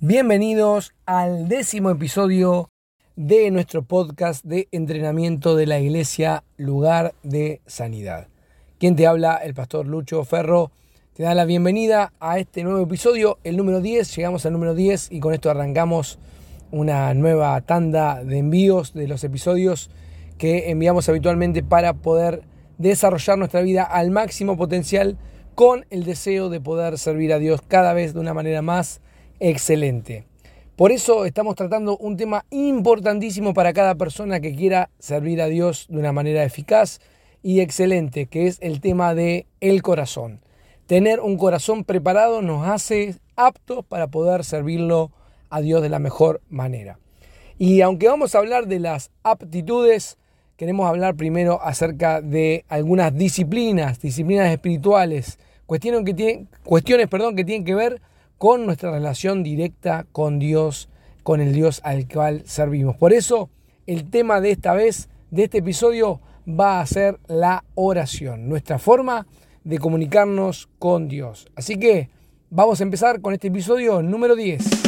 Bienvenidos al décimo episodio de nuestro podcast de entrenamiento de la iglesia Lugar de Sanidad. Quien te habla, el pastor Lucho Ferro, te da la bienvenida a este nuevo episodio, el número 10. Llegamos al número 10 y con esto arrancamos una nueva tanda de envíos de los episodios que enviamos habitualmente para poder desarrollar nuestra vida al máximo potencial con el deseo de poder servir a Dios cada vez de una manera más excelente. Por eso estamos tratando un tema importantísimo para cada persona que quiera servir a Dios de una manera eficaz y excelente, que es el tema de el corazón. Tener un corazón preparado nos hace aptos para poder servirlo a Dios de la mejor manera. Y aunque vamos a hablar de las aptitudes, queremos hablar primero acerca de algunas disciplinas, disciplinas espirituales, cuestiones que tienen, cuestiones, perdón, que tienen que ver con nuestra relación directa con Dios, con el Dios al cual servimos. Por eso, el tema de esta vez, de este episodio, va a ser la oración, nuestra forma de comunicarnos con Dios. Así que vamos a empezar con este episodio número 10.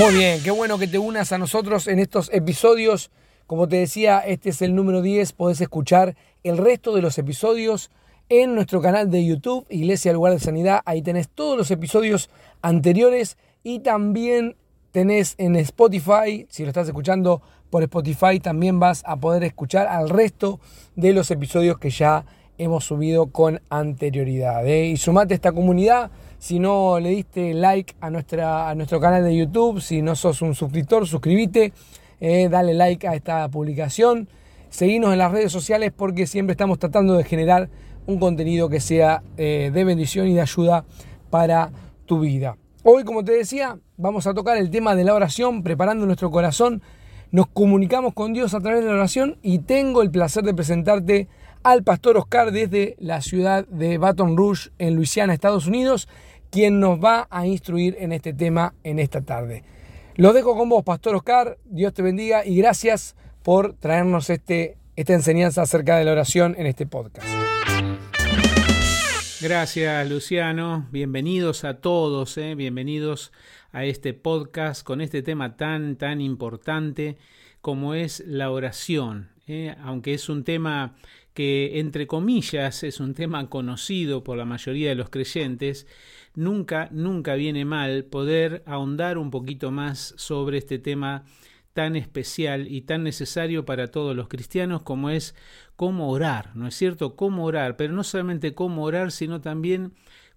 Muy bien, qué bueno que te unas a nosotros en estos episodios. Como te decía, este es el número 10. Podés escuchar el resto de los episodios en nuestro canal de YouTube, Iglesia Lugar de Sanidad. Ahí tenés todos los episodios anteriores y también tenés en Spotify, si lo estás escuchando por Spotify, también vas a poder escuchar al resto de los episodios que ya hemos subido con anterioridad. ¿eh? Y sumate a esta comunidad si no le diste like a, nuestra, a nuestro canal de YouTube, si no sos un suscriptor, suscríbete, eh, dale like a esta publicación. Seguinos en las redes sociales porque siempre estamos tratando de generar un contenido que sea eh, de bendición y de ayuda para tu vida. Hoy, como te decía, vamos a tocar el tema de la oración, preparando nuestro corazón. Nos comunicamos con Dios a través de la oración y tengo el placer de presentarte al pastor Oscar desde la ciudad de Baton Rouge, en Luisiana, Estados Unidos quien nos va a instruir en este tema en esta tarde. Lo dejo con vos, Pastor Oscar. Dios te bendiga y gracias por traernos este, esta enseñanza acerca de la oración en este podcast. Gracias, Luciano. Bienvenidos a todos, ¿eh? bienvenidos a este podcast con este tema tan, tan importante como es la oración. ¿eh? Aunque es un tema que, entre comillas, es un tema conocido por la mayoría de los creyentes, nunca, nunca viene mal poder ahondar un poquito más sobre este tema tan especial y tan necesario para todos los cristianos como es cómo orar, ¿no es cierto? Cómo orar, pero no solamente cómo orar, sino también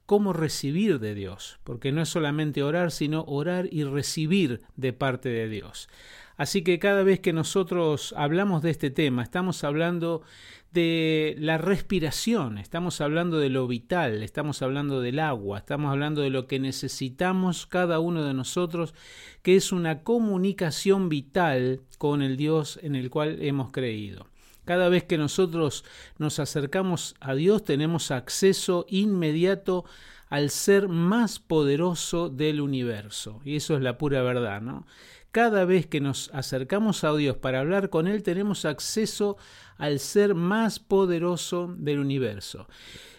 cómo recibir de Dios, porque no es solamente orar, sino orar y recibir de parte de Dios. Así que cada vez que nosotros hablamos de este tema, estamos hablando de la respiración, estamos hablando de lo vital, estamos hablando del agua, estamos hablando de lo que necesitamos cada uno de nosotros, que es una comunicación vital con el Dios en el cual hemos creído. Cada vez que nosotros nos acercamos a Dios tenemos acceso inmediato al ser más poderoso del universo. Y eso es la pura verdad, ¿no? Cada vez que nos acercamos a Dios para hablar con Él tenemos acceso al ser más poderoso del universo.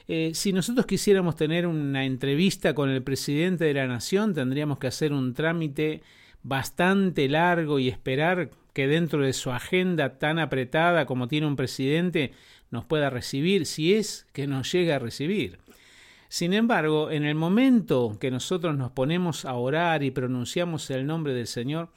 Eh, si nosotros quisiéramos tener una entrevista con el presidente de la nación, tendríamos que hacer un trámite bastante largo y esperar que dentro de su agenda tan apretada como tiene un presidente nos pueda recibir, si es que nos llega a recibir. Sin embargo, en el momento que nosotros nos ponemos a orar y pronunciamos el nombre del Señor,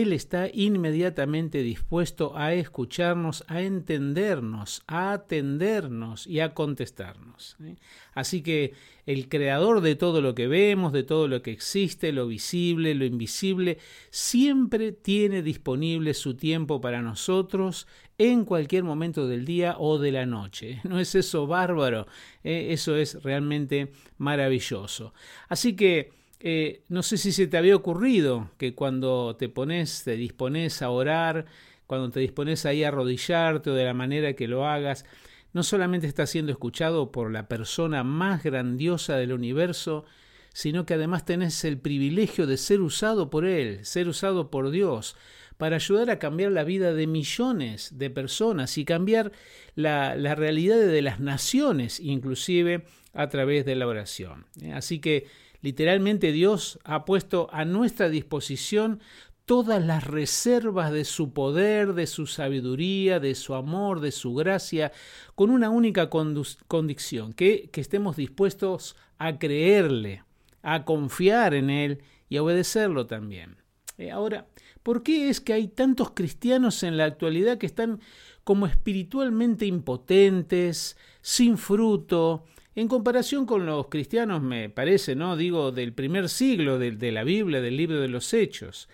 él está inmediatamente dispuesto a escucharnos, a entendernos, a atendernos y a contestarnos. ¿eh? Así que el creador de todo lo que vemos, de todo lo que existe, lo visible, lo invisible, siempre tiene disponible su tiempo para nosotros en cualquier momento del día o de la noche. ¿No es eso bárbaro? ¿Eh? Eso es realmente maravilloso. Así que eh, no sé si se te había ocurrido que cuando te pones, te dispones a orar, cuando te dispones ahí a arrodillarte o de la manera que lo hagas, no solamente estás siendo escuchado por la persona más grandiosa del universo, sino que además tenés el privilegio de ser usado por Él, ser usado por Dios, para ayudar a cambiar la vida de millones de personas y cambiar la, la realidad de las naciones, inclusive a través de la oración. Así que literalmente Dios ha puesto a nuestra disposición todas las reservas de su poder, de su sabiduría, de su amor, de su gracia, con una única condición, que, que estemos dispuestos a creerle, a confiar en Él y a obedecerlo también. Eh, ahora, ¿por qué es que hay tantos cristianos en la actualidad que están como espiritualmente impotentes, sin fruto, en comparación con los cristianos, me parece, ¿no? Digo, del primer siglo de, la Biblia, del libro de los Hechos.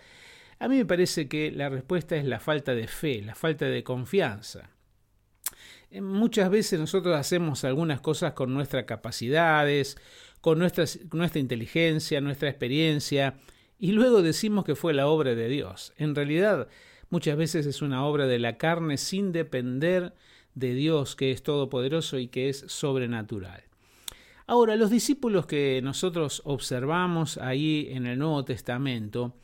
A mí me parece que la respuesta es la falta de fe, la falta de confianza. Eh, muchas veces nosotros hacemos algunas cosas con nuestras capacidades, con nuestra inteligencia, nuestra experiencia, y luego decimos que fue la obra de Dios. En realidad, muchas veces es una obra de la carne sin depender de Dios, que es todopoderoso y que es sobrenatural. Ahora, los discípulos que nosotros observamos ahí en el Nuevo Testamento,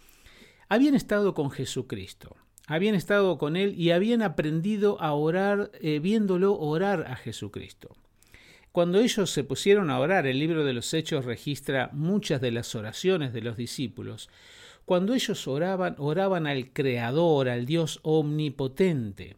habían estado con Jesucristo, habían estado con Él y habían aprendido a orar eh, viéndolo orar a Jesucristo. Cuando ellos se pusieron a orar, el libro de los Hechos registra muchas de las oraciones de los discípulos. Cuando ellos oraban, oraban al Creador, al Dios omnipotente.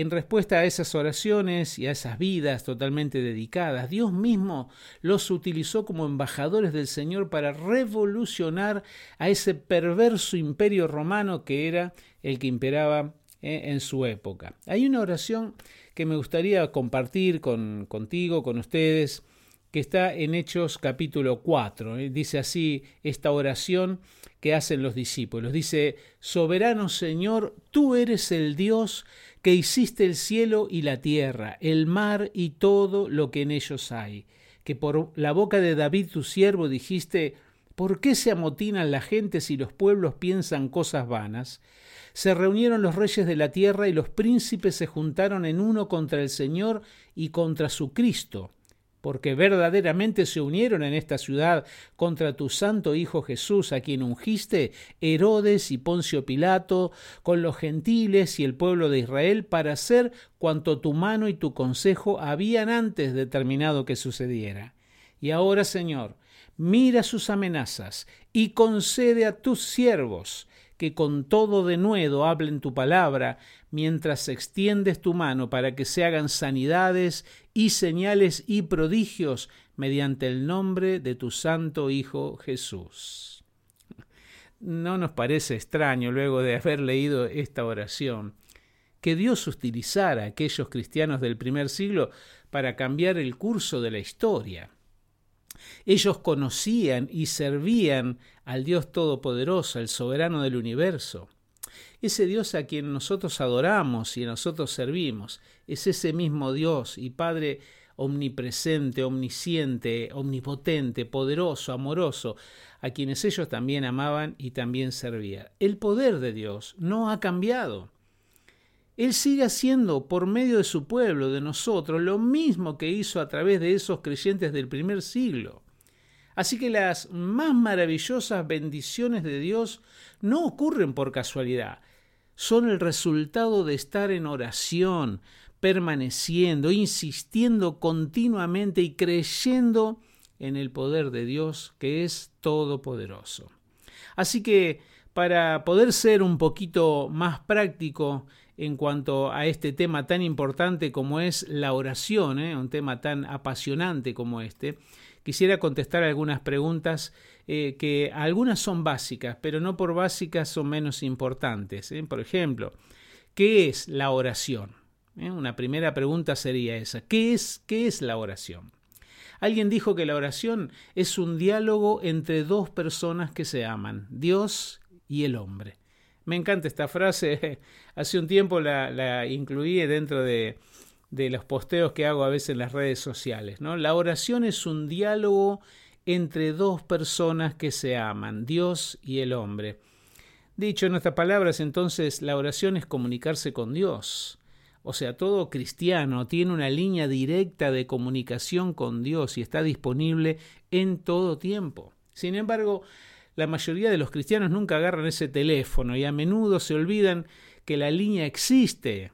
En respuesta a esas oraciones y a esas vidas totalmente dedicadas, Dios mismo los utilizó como embajadores del Señor para revolucionar a ese perverso imperio romano que era el que imperaba eh, en su época. Hay una oración que me gustaría compartir con, contigo, con ustedes, que está en Hechos capítulo 4. Eh. Dice así esta oración que hacen los discípulos. Dice, Soberano Señor, tú eres el Dios que hiciste el cielo y la tierra, el mar y todo lo que en ellos hay, que por la boca de David tu siervo dijiste, ¿por qué se amotinan la gente si los pueblos piensan cosas vanas? Se reunieron los reyes de la tierra y los príncipes se juntaron en uno contra el Señor y contra su Cristo porque verdaderamente se unieron en esta ciudad contra tu santo Hijo Jesús, a quien ungiste Herodes y Poncio Pilato, con los gentiles y el pueblo de Israel, para hacer cuanto tu mano y tu consejo habían antes determinado que sucediera. Y ahora, Señor, mira sus amenazas y concede a tus siervos que con todo denuedo hablen tu palabra, mientras extiendes tu mano para que se hagan sanidades y señales y prodigios mediante el nombre de tu santo Hijo Jesús. No nos parece extraño, luego de haber leído esta oración, que Dios utilizara a aquellos cristianos del primer siglo para cambiar el curso de la historia. Ellos conocían y servían al Dios Todopoderoso, el soberano del universo. Ese Dios a quien nosotros adoramos y nosotros servimos, es ese mismo Dios y Padre omnipresente, omnisciente, omnipotente, poderoso, amoroso, a quienes ellos también amaban y también servían. El poder de Dios no ha cambiado. Él sigue haciendo por medio de su pueblo, de nosotros, lo mismo que hizo a través de esos creyentes del primer siglo. Así que las más maravillosas bendiciones de Dios no ocurren por casualidad, son el resultado de estar en oración, permaneciendo, insistiendo continuamente y creyendo en el poder de Dios que es todopoderoso. Así que para poder ser un poquito más práctico en cuanto a este tema tan importante como es la oración, ¿eh? un tema tan apasionante como este, quisiera contestar algunas preguntas eh, que algunas son básicas, pero no por básicas son menos importantes. ¿eh? Por ejemplo, ¿qué es la oración? Una primera pregunta sería esa. ¿Qué es, ¿Qué es la oración? Alguien dijo que la oración es un diálogo entre dos personas que se aman, Dios y el hombre. Me encanta esta frase. Hace un tiempo la, incluí dentro de, de, los posteos que hago a veces en las redes sociales. ¿no? La oración es un diálogo entre dos personas que se aman, Dios y el hombre. Dicho en nuestras palabras, entonces, la oración es comunicarse con Dios. o sea, todo cristiano tiene una línea directa de comunicación con Dios y está disponible en todo tiempo. Sin embargo, la mayoría de los cristianos nunca agarran ese teléfono y a menudo se olvidan que la línea existe.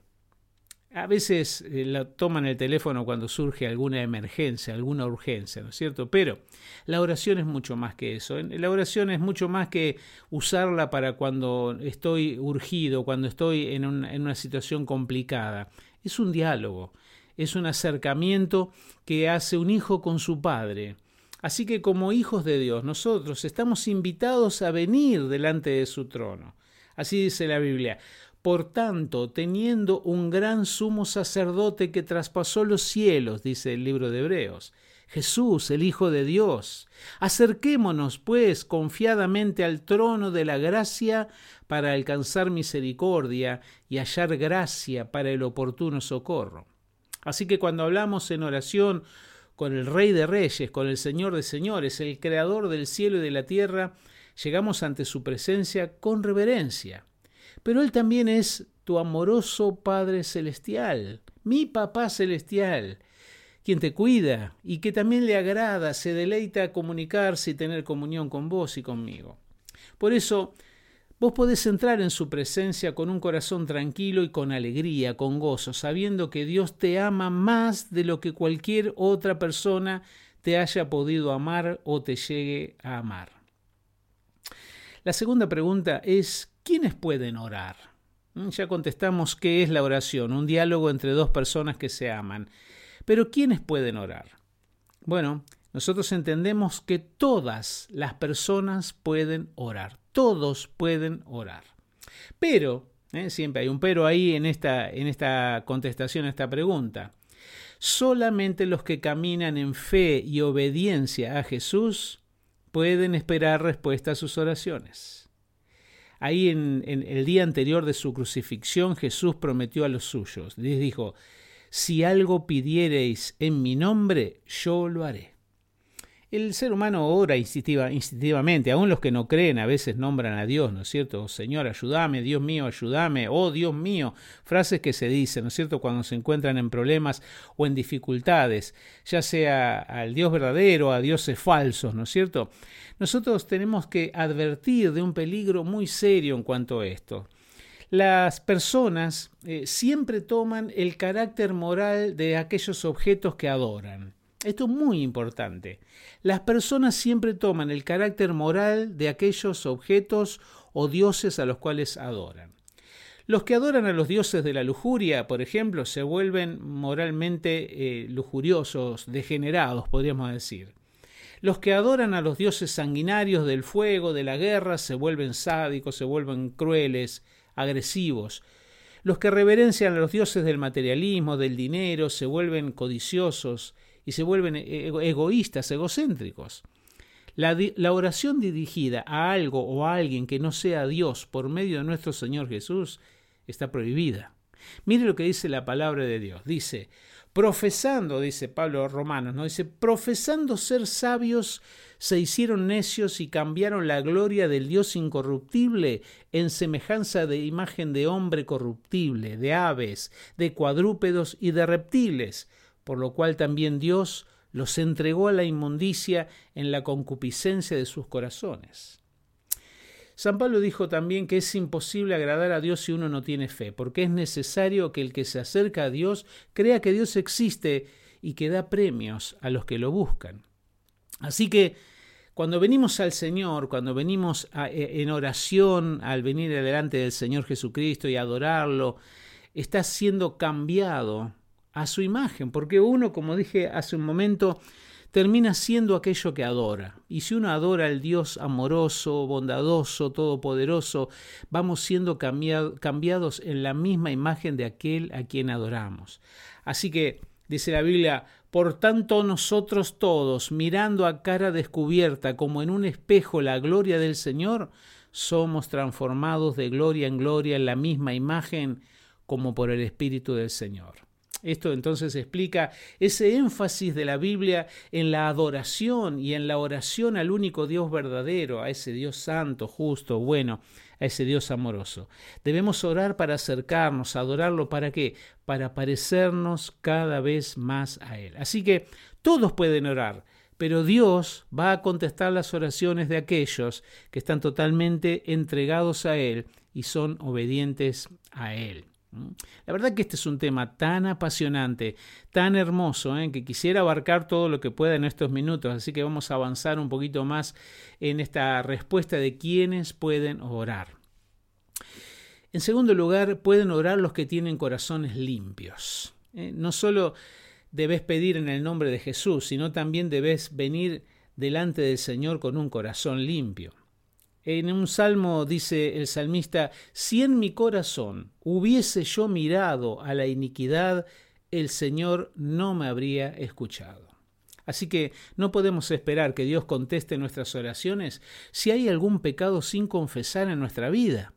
A veces eh, la toman el teléfono cuando surge alguna emergencia, alguna urgencia, ¿no es cierto? Pero la oración es mucho más que eso. La oración es mucho más que usarla para cuando estoy urgido, cuando estoy en una situación complicada. Es un diálogo, es un acercamiento que hace un hijo con su padre. Así que como hijos de Dios, nosotros estamos invitados a venir delante de su trono. Así dice la Biblia. Por tanto, teniendo un gran sumo sacerdote que traspasó los cielos, dice el libro de Hebreos, Jesús, el Hijo de Dios, acerquémonos, pues, confiadamente al trono de la gracia para alcanzar misericordia y hallar gracia para el oportuno socorro. Así que cuando hablamos en oración con el Rey de Reyes, con el Señor de Señores, el Creador del cielo y de la tierra, llegamos ante su presencia con reverencia pero Él también es tu amoroso Padre Celestial, mi Papá Celestial, quien te cuida y que también le agrada, se deleita a comunicarse y tener comunión con vos y conmigo. Por eso, vos podés entrar en su presencia con un corazón tranquilo y con alegría, con gozo, sabiendo que Dios te ama más de lo que cualquier otra persona te haya podido amar o te llegue a amar. La segunda pregunta es, ¿quiénes pueden orar? Mm, ya contestamos qué es la oración, un diálogo entre dos personas que se aman. Pero ¿quiénes pueden orar? Bueno, nosotros entendemos que todas las personas pueden orar, todos pueden orar. Pero, ¿eh? siempre hay un pero ahí en esta, en esta contestación a esta pregunta. Solamente los que caminan en fe y obediencia a Jesús pueden esperar respuesta a sus oraciones. Ahí en, el día anterior de su crucifixión Jesús prometió a los suyos, les dijo, si algo pidiereis en mi nombre, yo lo haré. El ser humano ora instintivamente, aun los que no creen a veces nombran a Dios, ¿no es cierto? Oh, Señor, ayúdame, Dios mío, ayúdame, oh Dios mío, frases que se dicen, ¿no es cierto?, cuando se encuentran en problemas o en dificultades, ya sea al Dios verdadero, a dioses falsos, ¿no es cierto? Nosotros tenemos que advertir de un peligro muy serio en cuanto a esto. Las personas eh, siempre toman el carácter moral de aquellos objetos que adoran. Esto es muy importante. Las personas siempre toman el carácter moral de aquellos objetos o dioses a los cuales adoran. Los que adoran a los dioses de la lujuria, por ejemplo, se vuelven moralmente eh, lujuriosos, degenerados, podríamos decir. Los que adoran a los dioses sanguinarios del fuego, de la guerra, se vuelven sádicos, se vuelven crueles, agresivos. Los que reverencian a los dioses del materialismo, del dinero, se vuelven codiciosos, y se vuelven e-, egoístas, egocéntricos. La, la, oración dirigida a algo o a alguien que no sea Dios por medio de nuestro Señor Jesús está prohibida. Mire lo que dice la palabra de Dios. Dice, profesando, dice Pablo a Romanos, ¿no? Dice, profesando ser sabios, se hicieron necios y cambiaron la gloria del Dios incorruptible en semejanza de imagen de hombre corruptible, de aves, de cuadrúpedos y de reptiles por lo cual también Dios los entregó a la inmundicia en la concupiscencia de sus corazones. San Pablo dijo también que es imposible agradar a Dios si uno no tiene fe, porque es necesario que el que se acerca a Dios crea que Dios existe y que da premios a los que lo buscan. Así que cuando venimos al Señor, cuando venimos e, en oración al venir delante del Señor Jesucristo y adorarlo, está siendo cambiado a su imagen, porque uno, como dije hace un momento, termina siendo aquello que adora. Y si uno adora al Dios amoroso, bondadoso, todopoderoso, vamos siendo cambiados en la misma imagen de aquel a quien adoramos. Así que, dice la Biblia, por tanto nosotros todos, mirando a cara descubierta como en un espejo la gloria del Señor, somos transformados de gloria en gloria en la misma imagen como por el Espíritu del Señor. Esto entonces explica ese énfasis de la Biblia en la adoración y en la oración al único Dios verdadero, a ese Dios santo, justo, bueno, a ese Dios amoroso. Debemos orar para acercarnos, adorarlo, ¿para qué? Para parecernos cada vez más a Él. Así que todos pueden orar, pero Dios va a contestar las oraciones de aquellos que están totalmente entregados a Él y son obedientes a Él. La verdad que este es un tema tan apasionante, tan hermoso, ¿eh? que quisiera abarcar todo lo que pueda en estos minutos, así que vamos a avanzar un poquito más en esta respuesta de quiénes pueden orar. En segundo lugar, pueden orar los que tienen corazones limpios. ¿eh? No solo debes pedir en el nombre de Jesús, sino también debes venir delante del Señor con un corazón limpio. En un salmo dice el salmista, si en mi corazón hubiese yo mirado a la iniquidad, el Señor no me habría escuchado. Así que no podemos esperar que Dios conteste nuestras oraciones si hay algún pecado sin confesar en nuestra vida.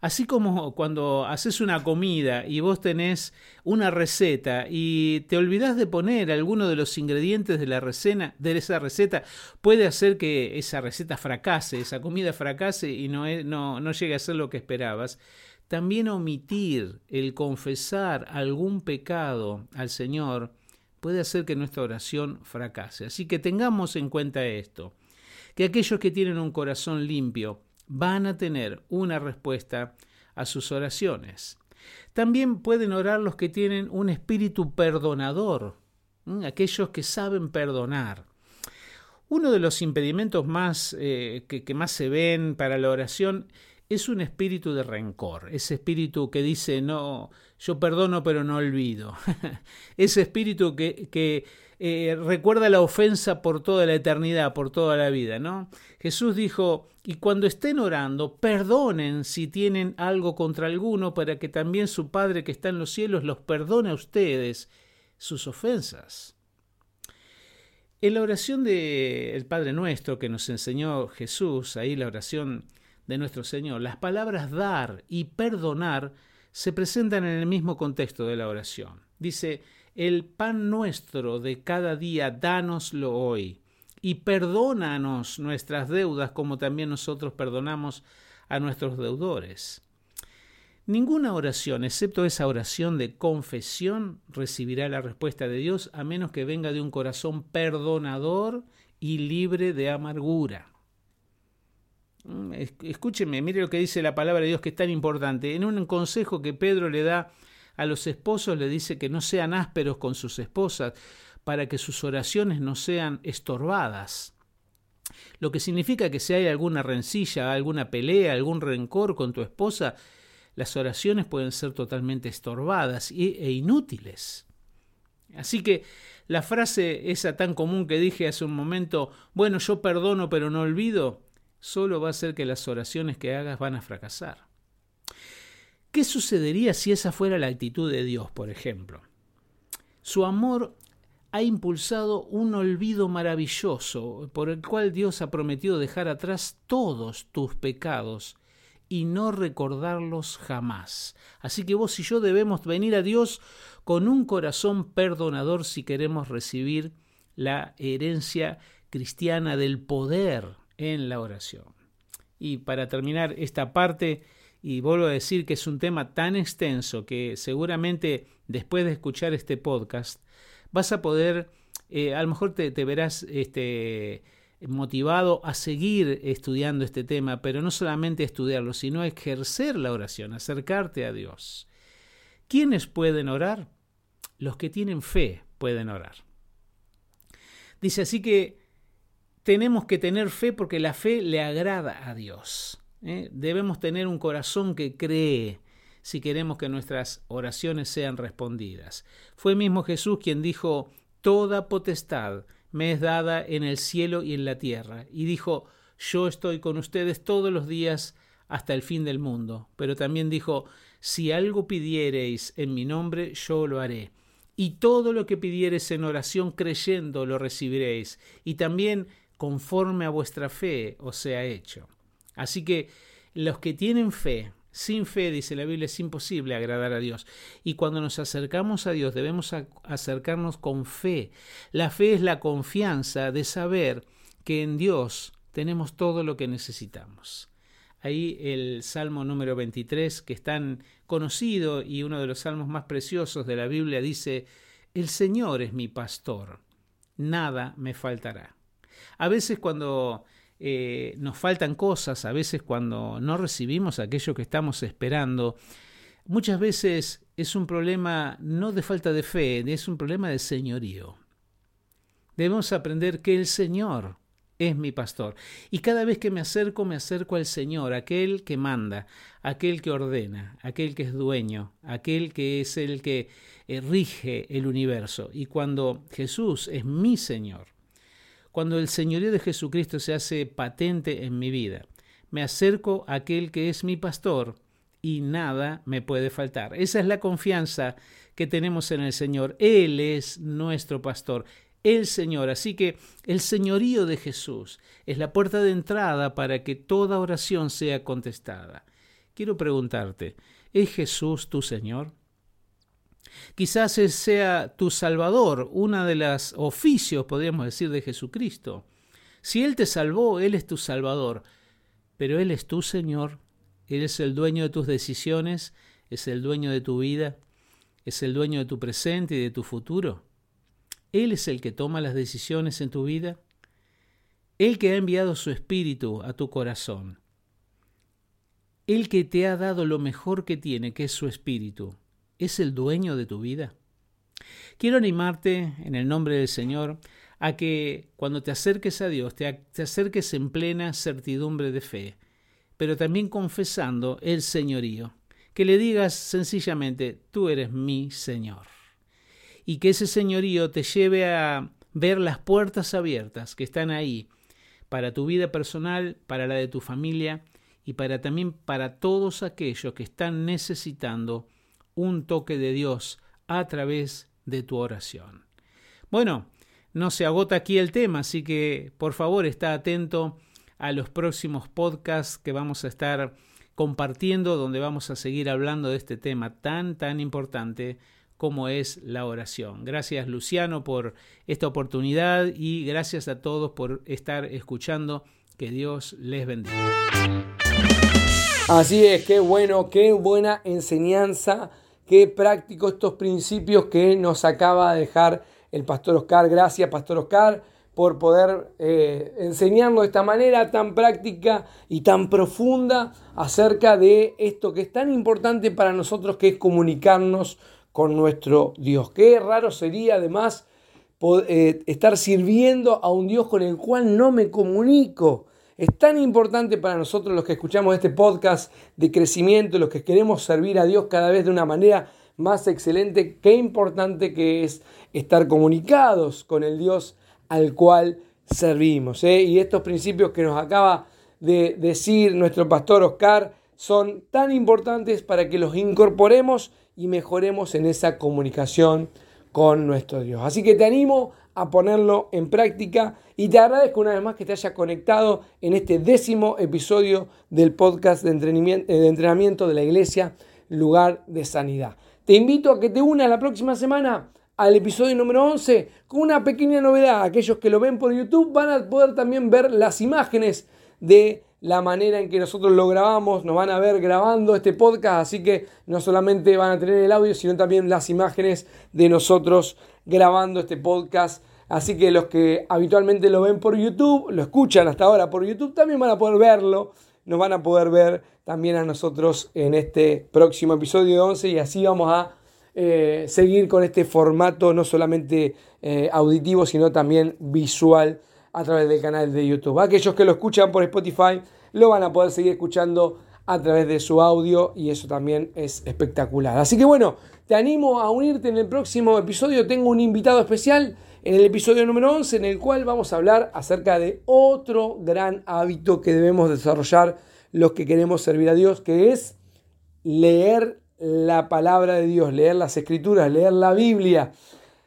Así como cuando haces una comida y vos tenés una receta y te olvidás de poner alguno de los ingredientes de la recena, de esa receta, puede hacer que esa receta fracase, esa comida fracase y no, no, no llegue a ser lo que esperabas. También omitir el confesar algún pecado al Señor puede hacer que nuestra oración fracase. Así que tengamos en cuenta esto, que aquellos que tienen un corazón limpio, van a tener una respuesta a sus oraciones. También pueden orar los que tienen un espíritu perdonador, aquellos que saben perdonar. Uno de los impedimentos más eh, que, más se ven para la oración es un espíritu de rencor, ese espíritu que dice, no, yo perdono pero no olvido, ese espíritu que eh, recuerda la ofensa por toda la eternidad, por toda la vida, ¿no? Jesús dijo, y cuando estén orando, perdonen si tienen algo contra alguno, para que también su Padre que está en los cielos los perdone a ustedes sus ofensas. En la oración del Padre Nuestro que nos enseñó Jesús, ahí la oración de nuestro Señor. Las palabras dar y perdonar se presentan en el mismo contexto de la oración. Dice, el pan nuestro de cada día, dánoslo hoy, y perdónanos nuestras deudas como también nosotros perdonamos a nuestros deudores. Ninguna oración, excepto esa oración de confesión, recibirá la respuesta de Dios a menos que venga de un corazón perdonador y libre de amargura. Mm, escúcheme, mire lo que dice la palabra de Dios que es tan importante. En un consejo que Pedro le da a los esposos, le dice que no sean ásperos con sus esposas para que sus oraciones no sean estorbadas. Lo que significa que si hay alguna rencilla, alguna pelea, algún rencor con tu esposa, las oraciones pueden ser totalmente estorbadas e inútiles. Así que la frase esa tan común que dije hace un momento, bueno, yo perdono pero no olvido, solo va a hacer que las oraciones que hagas van a fracasar. ¿Qué sucedería si esa fuera la actitud de Dios, por ejemplo? Su amor ha impulsado un olvido maravilloso por el cual Dios ha prometido dejar atrás todos tus pecados y no recordarlos jamás. Así que vos y yo debemos venir a Dios con un corazón perdonador si queremos recibir la herencia cristiana del poder en la oración. Y para terminar esta parte, y vuelvo a decir que es un tema tan extenso que seguramente después de escuchar este podcast vas a poder, eh, a lo mejor te, verás este, motivado a seguir estudiando este tema, pero no solamente estudiarlo, sino ejercer la oración, acercarte a Dios. ¿Quiénes pueden orar? Los que tienen fe pueden orar. Dice así que tenemos que tener fe porque la fe le agrada a Dios. ¿Eh? Debemos tener un corazón que cree si queremos que nuestras oraciones sean respondidas. Fue mismo Jesús quien dijo, Toda potestad me es dada en el cielo y en la tierra. Y dijo, Yo estoy con ustedes todos los días hasta el fin del mundo. Pero también dijo, Si algo pidiereis en mi nombre, yo lo haré. Y todo lo que pidiereis en oración creyendo lo recibiréis. Y también conforme a vuestra fe os sea hecho. Así que los que tienen fe Sin fe, dice la Biblia, es imposible agradar a Dios. Y cuando nos acercamos a Dios debemos acercarnos con fe. La fe es la confianza de saber que en Dios tenemos todo lo que necesitamos. Ahí el Salmo número 23, que es tan conocido y uno de los salmos más preciosos de la Biblia, dice, El Señor es mi pastor, nada me faltará. A veces cuando eh, nos faltan cosas, a veces cuando no recibimos aquello que estamos esperando, muchas veces es un problema no de falta de fe, es un problema de señorío. Debemos aprender que el Señor es mi pastor. Y cada vez que me acerco, me acerco al Señor, aquel que manda, aquel que ordena, aquel que es dueño, aquel que es el que eh, rige el universo. Y cuando Jesús es mi Señor, cuando el señorío de Jesucristo se hace patente en mi vida. Me acerco a aquel que es mi pastor y nada me puede faltar. Esa es la confianza que tenemos en el Señor. Él es nuestro pastor, el Señor. Así que el señorío de Jesús es la puerta de entrada para que toda oración sea contestada. Quiero preguntarte, ¿es Jesús tu Señor? Quizás sea tu Salvador, una de las oficios, podríamos decir, de Jesucristo. Si Él te salvó, Él es tu Salvador, pero Él es tu Señor, Él es el dueño de tus decisiones, es el dueño de tu vida, es el dueño de tu presente y de tu futuro. Él es el que toma las decisiones en tu vida, Él que ha enviado su Espíritu a tu corazón, Él que te ha dado lo mejor que tiene, que es su Espíritu es el dueño de tu vida? Quiero animarte en el nombre del Señor a que cuando te acerques a Dios te, acerques en plena certidumbre de fe, pero también confesando el señorío, que le digas sencillamente, tú eres mi Señor, y que ese señorío te lleve a ver las puertas abiertas que están ahí para tu vida personal, para la de tu familia y para también para todos aquellos que están necesitando un toque de Dios a través de tu oración. Bueno, no se agota aquí el tema, así que por favor está atento a los próximos podcasts que vamos a estar compartiendo, donde vamos a seguir hablando de este tema tan, tan importante como es la oración. Gracias Luciano por esta oportunidad y gracias a todos por estar escuchando. Que Dios les bendiga. Así es, qué bueno, qué buena enseñanza qué práctico estos principios que nos acaba de dejar el pastor Oscar. Gracias, pastor Oscar, por poder eh, enseñarnos de esta manera tan práctica y tan profunda acerca de esto que es tan importante para nosotros, que es comunicarnos con nuestro Dios. Qué raro sería además eh, estar sirviendo a un Dios con el cual no me comunico. Es tan importante para nosotros los que escuchamos este podcast de crecimiento, los que queremos servir a Dios cada vez de una manera más excelente, qué importante que es estar comunicados con el Dios al cual servimos. ¿eh? Y estos principios que nos acaba de decir nuestro pastor Oscar son tan importantes para que los incorporemos y mejoremos en esa comunicación con nuestro Dios. Así que te animo a ponerlo en práctica y te agradezco una vez más que te haya conectado en este décimo episodio del podcast de entrenamiento de, entrenamiento de la iglesia, lugar de sanidad. Te invito a que te unas la próxima semana al episodio número 11 con una pequeña novedad. Aquellos que lo ven por YouTube van a poder también ver las imágenes de la manera en que nosotros lo grabamos, nos van a ver grabando este podcast, así que no solamente van a tener el audio, sino también las imágenes de nosotros grabando este podcast. Así que los que habitualmente lo ven por YouTube, lo escuchan hasta ahora por YouTube, también van a poder verlo. Nos van a poder ver también a nosotros en este próximo episodio de 11 y así vamos a eh, seguir con este formato no solamente eh, auditivo, sino también visual a través del canal de YouTube. Aquellos que lo escuchan por Spotify lo van a poder seguir escuchando a través de su audio y eso también es espectacular. Así que bueno, te animo a unirte en el próximo episodio. Tengo un invitado especial en el episodio número 11 en el cual vamos a hablar acerca de otro gran hábito que debemos desarrollar los que queremos servir a Dios, que es leer la palabra de Dios, leer las escrituras, leer la Biblia,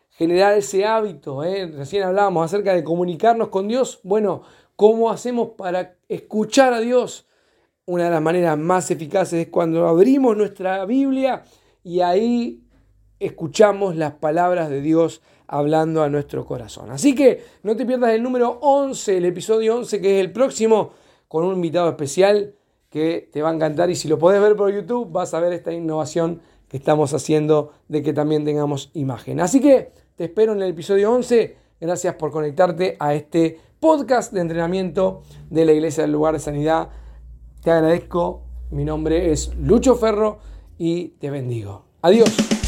generar ese hábito. ¿eh? Recién hablábamos acerca de comunicarnos con Dios. Bueno, ¿cómo hacemos para escuchar a Dios? una de las maneras más eficaces es cuando abrimos nuestra Biblia y ahí escuchamos las palabras de Dios hablando a nuestro corazón. Así que no te pierdas el número 11, el episodio 11, que es el próximo, con un invitado especial que te va a encantar y si lo podés ver por YouTube vas a ver esta innovación que estamos haciendo de que también tengamos imagen. Así que te espero en el episodio 11. Gracias por conectarte a este podcast de entrenamiento de la Iglesia del Lugar de Sanidad. Te agradezco. Mi nombre es Lucho Ferro y te bendigo. Adiós.